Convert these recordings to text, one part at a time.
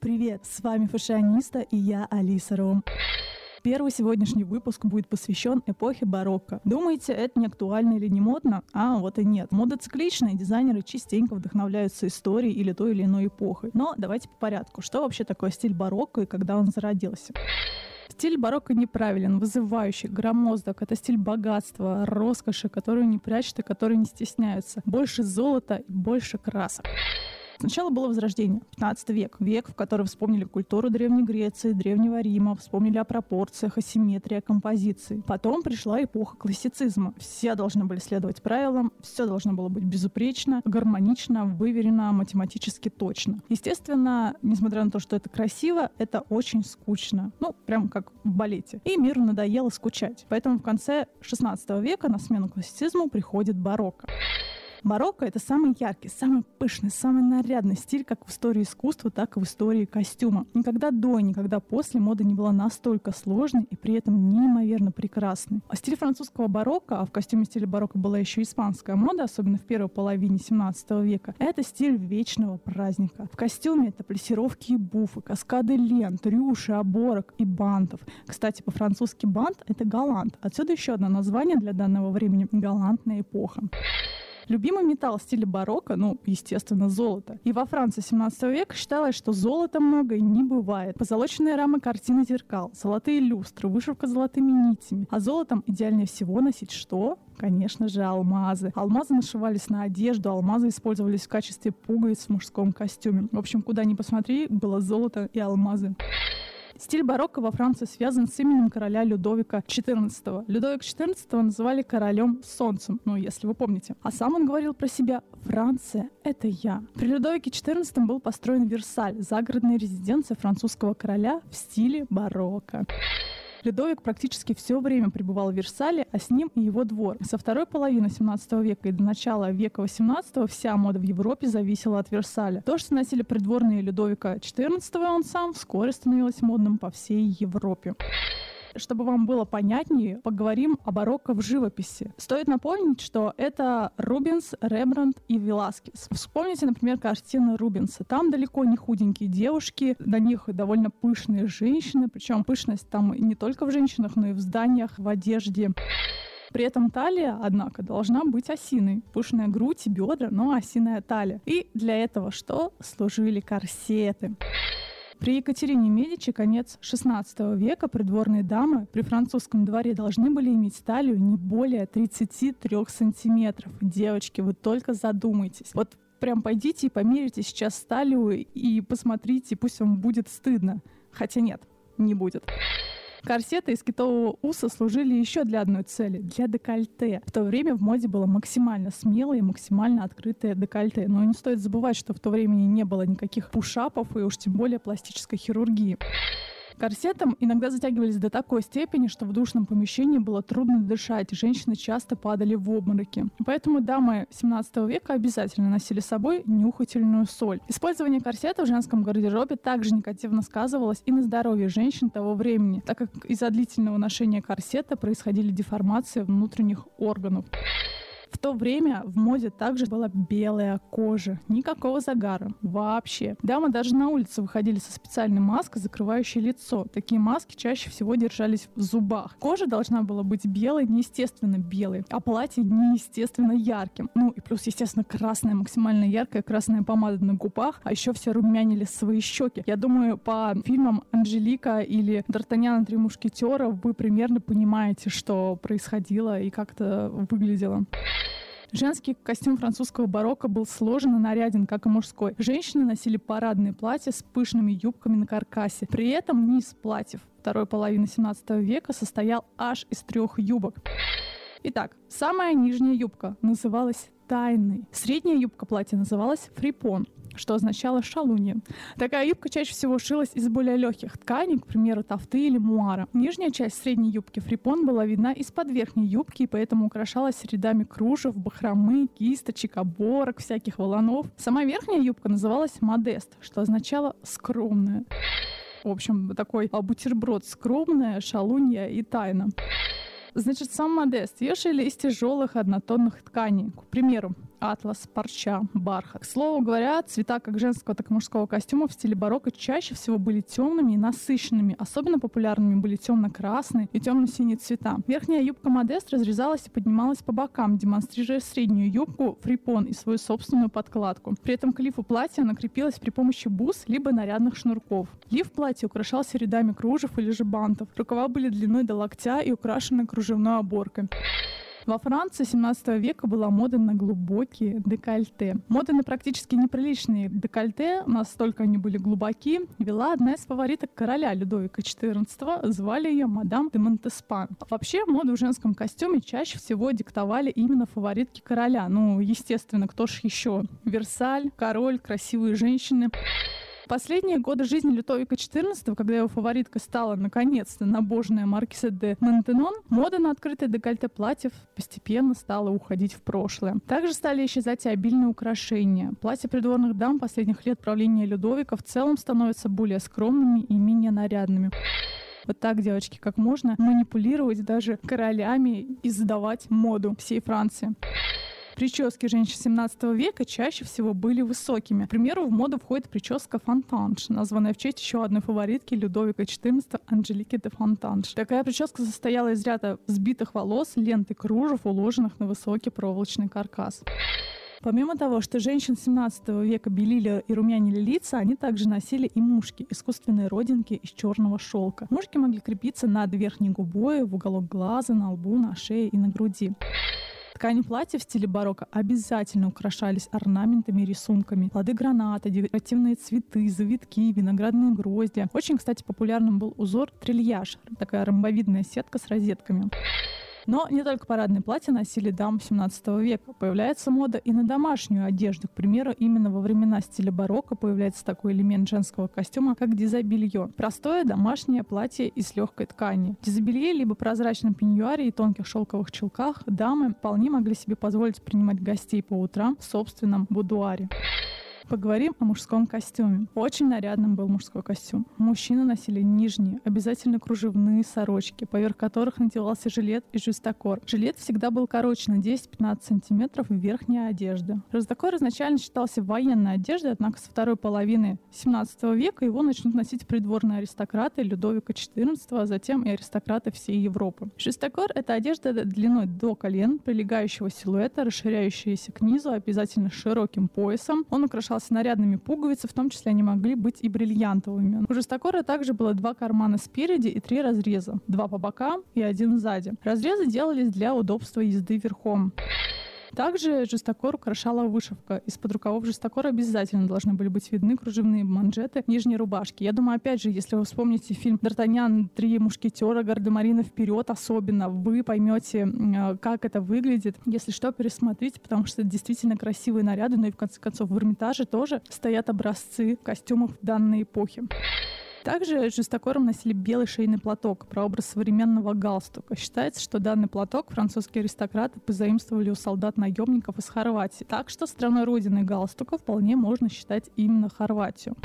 Привет, с вами фашиониста и я Алиса Ром. Первый сегодняшний выпуск будет посвящен эпохе барокко. Думаете, это не актуально или не модно? А вот и нет. Мода цикличная, дизайнеры частенько вдохновляются историей или той или иной эпохой. Но давайте по порядку. Что вообще такое стиль барокко и когда он зародился? Стиль барокко неправилен, вызывающий, громоздок. Это стиль богатства, роскоши, которую не прячут и которые не стесняются. Больше золота и больше красок. Сначала было Возрождение, 15 век. Век, в который вспомнили культуру Древней Греции, Древнего Рима, вспомнили о пропорциях, о симметрии, о композиции. Потом пришла эпоха классицизма. Все должны были следовать правилам, все должно было быть безупречно, гармонично, выверено, математически точно. Естественно, несмотря на то, что это красиво, это очень скучно. Ну, прям как в балете. И миру надоело скучать. Поэтому в конце 16 века на смену классицизму приходит барокко. Марокко — это самый яркий, самый пышный, самый нарядный стиль как в истории искусства, так и в истории костюма. Никогда до, никогда после мода не была настолько сложной и при этом неимоверно прекрасной. А стиль французского барокко, а в костюме стиля барокко была еще испанская мода, особенно в первой половине 17 века, это стиль вечного праздника. В костюме это плессировки и буфы, каскады лент, рюши, оборок и бантов. Кстати, по-французски бант — это галант. Отсюда еще одно название для данного времени — галантная эпоха. Любимый металл в стиле барокко, ну, естественно, золото. И во Франции 17 века считалось, что золота много и не бывает. Позолоченные рамы картины зеркал, золотые люстры, вышивка золотыми нитями. А золотом идеальнее всего носить что? Конечно же, алмазы. Алмазы нашивались на одежду, алмазы использовались в качестве пуговиц в мужском костюме. В общем, куда ни посмотри, было золото и алмазы. Стиль барокко во Франции связан с именем короля Людовика XIV. Людовик XIV называли королем солнцем, ну, если вы помните. А сам он говорил про себя «Франция — это я». При Людовике XIV был построен Версаль, загородная резиденция французского короля в стиле барокко. Людовик практически все время пребывал в Версале, а с ним и его двор. Со второй половины 17 века и до начала века 18 вся мода в Европе зависела от Версаля. То, что носили придворные Людовика XIV, он сам вскоре становилось модным по всей Европе. Чтобы вам было понятнее, поговорим о барокко в живописи. Стоит напомнить, что это Рубенс, Рембрандт и Веласкес. Вспомните, например, картины Рубенса. Там далеко не худенькие девушки, на них довольно пышные женщины, причем пышность там не только в женщинах, но и в зданиях, в одежде. При этом талия, однако, должна быть осиной. Пышная грудь и бедра, но осиная талия. И для этого что? Служили корсеты. При Екатерине Медичи, конец XVI века, придворные дамы при французском дворе должны были иметь талию не более 33 сантиметров. Девочки, вы только задумайтесь. Вот прям пойдите и померите сейчас талию и посмотрите, пусть вам будет стыдно. Хотя нет, не будет. Корсеты из китового уса служили еще для одной цели — для декольте. В то время в моде было максимально смелое и максимально открытое декольте. Но не стоит забывать, что в то время не было никаких пушапов и уж тем более пластической хирургии. Корсетом иногда затягивались до такой степени, что в душном помещении было трудно дышать, женщины часто падали в обмороки. Поэтому дамы 17 века обязательно носили с собой нюхательную соль. Использование корсета в женском гардеробе также негативно сказывалось и на здоровье женщин того времени, так как из-за длительного ношения корсета происходили деформации внутренних органов. В то время в моде также была белая кожа. Никакого загара. Вообще. Дамы даже на улице выходили со специальной маской, закрывающей лицо. Такие маски чаще всего держались в зубах. Кожа должна была быть белой, неестественно белой, а платье неестественно ярким. Ну и плюс, естественно, красная, максимально яркая красная помада на губах, а еще все румянили свои щеки. Я думаю, по фильмам Анжелика или Д'Артаньян Три мушкетера вы примерно понимаете, что происходило и как это выглядело. Женский костюм французского барокко был сложен и наряден, как и мужской. Женщины носили парадные платья с пышными юбками на каркасе. При этом низ платьев второй половины 17 века состоял аж из трех юбок. Итак, самая нижняя юбка называлась тайной. Средняя юбка платья называлась фрипон что означало шалунья. Такая юбка чаще всего шилась из более легких тканей, к примеру, тафты или муара. Нижняя часть средней юбки фрипон была видна из-под верхней юбки и поэтому украшалась рядами кружев, бахромы, кисточек, оборок, всяких волонов. Сама верхняя юбка называлась модест, что означало скромная. В общем, такой бутерброд скромная, шалунья и тайна. Значит, сам модест ее шили из тяжелых однотонных тканей. К примеру, атлас, парча, бархат. К слову говоря, цвета как женского, так и мужского костюма в стиле барокко чаще всего были темными и насыщенными. Особенно популярными были темно-красные и темно-синие цвета. Верхняя юбка Модест разрезалась и поднималась по бокам, демонстрируя среднюю юбку, фрипон и свою собственную подкладку. При этом к лифу платья она крепилась при помощи бус либо нарядных шнурков. Лиф платья украшался рядами кружев или же бантов. Рукава были длиной до локтя и украшены кружевной оборкой. Во Франции 17 века была мода на глубокие декольте. Мода на практически неприличные декольте, настолько они были глубоки, вела одна из фавориток короля Людовика XIV, звали ее мадам де Монтеспан. Вообще, моду в женском костюме чаще всего диктовали именно фаворитки короля. Ну, естественно, кто ж еще? Версаль, король, красивые женщины последние годы жизни Лютовика XIV, когда его фаворитка стала наконец-то набожная Маркиса де Монтенон, мода на открытые декольте платьев постепенно стала уходить в прошлое. Также стали исчезать и обильные украшения. Платья придворных дам последних лет правления Людовика в целом становятся более скромными и менее нарядными. Вот так, девочки, как можно манипулировать даже королями и задавать моду всей Франции. Прически женщин 17 века чаще всего были высокими. К примеру, в моду входит прическа фонтанж, названная в честь еще одной фаворитки Людовика XIV Анжелики де Фонтанж. Такая прическа состояла из ряда сбитых волос, ленты кружев, уложенных на высокий проволочный каркас. Помимо того, что женщин 17 века белили и румянили лица, они также носили и мушки, искусственные родинки из черного шелка. Мушки могли крепиться над верхней губой, в уголок глаза, на лбу, на шее и на груди. Ткани платья в стиле барокко обязательно украшались орнаментами и рисунками. Плоды граната, декоративные цветы, завитки, виноградные грозди. Очень, кстати, популярным был узор трильяж, такая ромбовидная сетка с розетками. Но не только парадные платья носили дамы 17 века. Появляется мода и на домашнюю одежду. К примеру, именно во времена стиля барокко появляется такой элемент женского костюма, как дизобелье. Простое домашнее платье из легкой ткани. Дизобелье либо прозрачном пеньюаре и тонких шелковых чулках дамы вполне могли себе позволить принимать гостей по утрам в собственном будуаре. Поговорим о мужском костюме. Очень нарядным был мужской костюм. Мужчины носили нижние, обязательно кружевные сорочки, поверх которых надевался жилет и жестокор. Жилет всегда был короче на 10-15 сантиметров верхняя одежда. Жестокор изначально считался военной одеждой, однако со второй половины 17 века его начнут носить придворные аристократы Людовика XIV, а затем и аристократы всей Европы. Жестокор — это одежда длиной до колен, прилегающего силуэта, расширяющаяся к низу, обязательно широким поясом. Он украшал с нарядными пуговицами, в том числе они могли быть и бриллиантовыми. У жестокора также было два кармана спереди и три разреза. Два по бокам и один сзади. Разрезы делались для удобства езды верхом. Также жестокор украшала вышивка. Из-под рукавов жестокора обязательно должны были быть видны кружевные манжеты нижней рубашки. Я думаю, опять же, если вы вспомните фильм «Д'Артаньян. Три мушкетера. Гардемарина вперед», особенно вы поймете, э, как это выглядит. Если что, пересмотрите, потому что это действительно красивые наряды, но и в конце концов в Эрмитаже тоже стоят образцы костюмов данной эпохи. Также жестокором носили белый шейный платок, прообраз современного галстука. Считается, что данный платок французские аристократы позаимствовали у солдат-наемников из Хорватии. Так что страной родины галстука вполне можно считать именно Хорватию.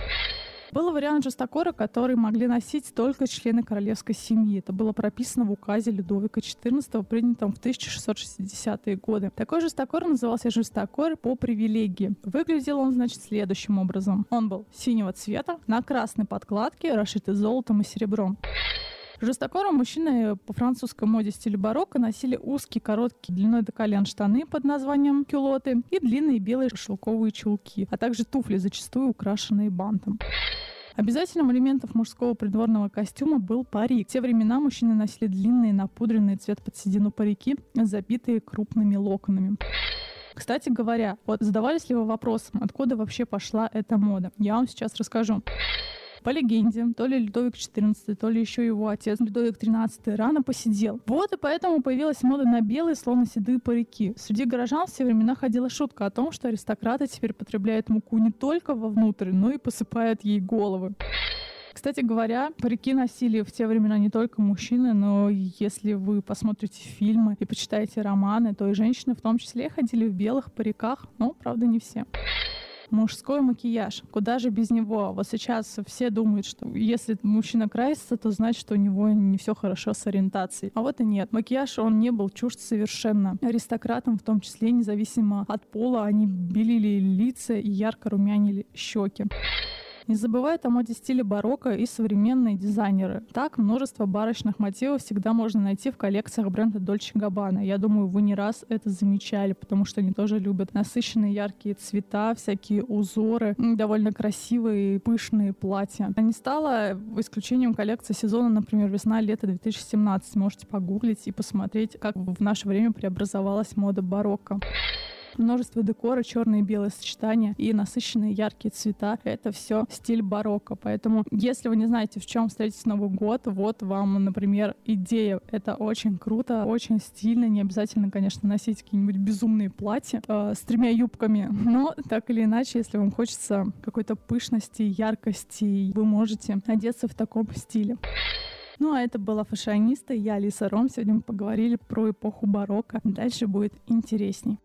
Был вариант жестокора, который могли носить только члены королевской семьи. Это было прописано в указе Людовика XIV, принятом в 1660-е годы. Такой жестокор назывался жестокор по привилегии. Выглядел он, значит, следующим образом. Он был синего цвета, на красной подкладке, расшитый золотом и серебром. Жестокором мужчины по французской моде стиля барокко носили узкие, короткие, длиной до колен штаны под названием кюлоты и длинные белые шелковые чулки, а также туфли, зачастую украшенные бантом. Обязательным элементом мужского придворного костюма был парик. В те времена мужчины носили длинные, напудренные цвет под седину парики, забитые крупными локонами. Кстати говоря, вот задавались ли вы вопросом, откуда вообще пошла эта мода? Я вам сейчас расскажу. По легенде, то ли Людовик XIV, то ли еще его отец Людовик XIII рано посидел. Вот и поэтому появилась мода на белые, словно седые парики. Среди горожан все времена ходила шутка о том, что аристократы теперь потребляют муку не только вовнутрь, но и посыпают ей головы. Кстати говоря, парики носили в те времена не только мужчины, но если вы посмотрите фильмы и почитаете романы, то и женщины в том числе ходили в белых париках, но, правда, не все. Мужской макияж. Куда же без него? Вот сейчас все думают, что если мужчина красится, то значит, что у него не все хорошо с ориентацией. А вот и нет. Макияж, он не был чужд совершенно. Аристократам, в том числе, независимо от пола, они белили лица и ярко румянили щеки. Не забывают о моде стиля барокко и современные дизайнеры. Так, множество барочных мотивов всегда можно найти в коллекциях бренда Dolce Gabbana. Я думаю, вы не раз это замечали, потому что они тоже любят насыщенные яркие цвета, всякие узоры, довольно красивые пышные платья. А не стало исключением коллекции сезона, например, весна-лето 2017. Можете погуглить и посмотреть, как в наше время преобразовалась мода барокко множество декора, черные и белые сочетания и насыщенные яркие цвета. Это все стиль барокко. Поэтому, если вы не знаете, в чем встретить Новый год, вот вам, например, идея. Это очень круто, очень стильно. Не обязательно, конечно, носить какие-нибудь безумные платья э, с тремя юбками. Но так или иначе, если вам хочется какой-то пышности, яркости, вы можете одеться в таком стиле. Ну а это была фашиониста, я Алиса Ром. Сегодня мы поговорили про эпоху барокко. Дальше будет интересней.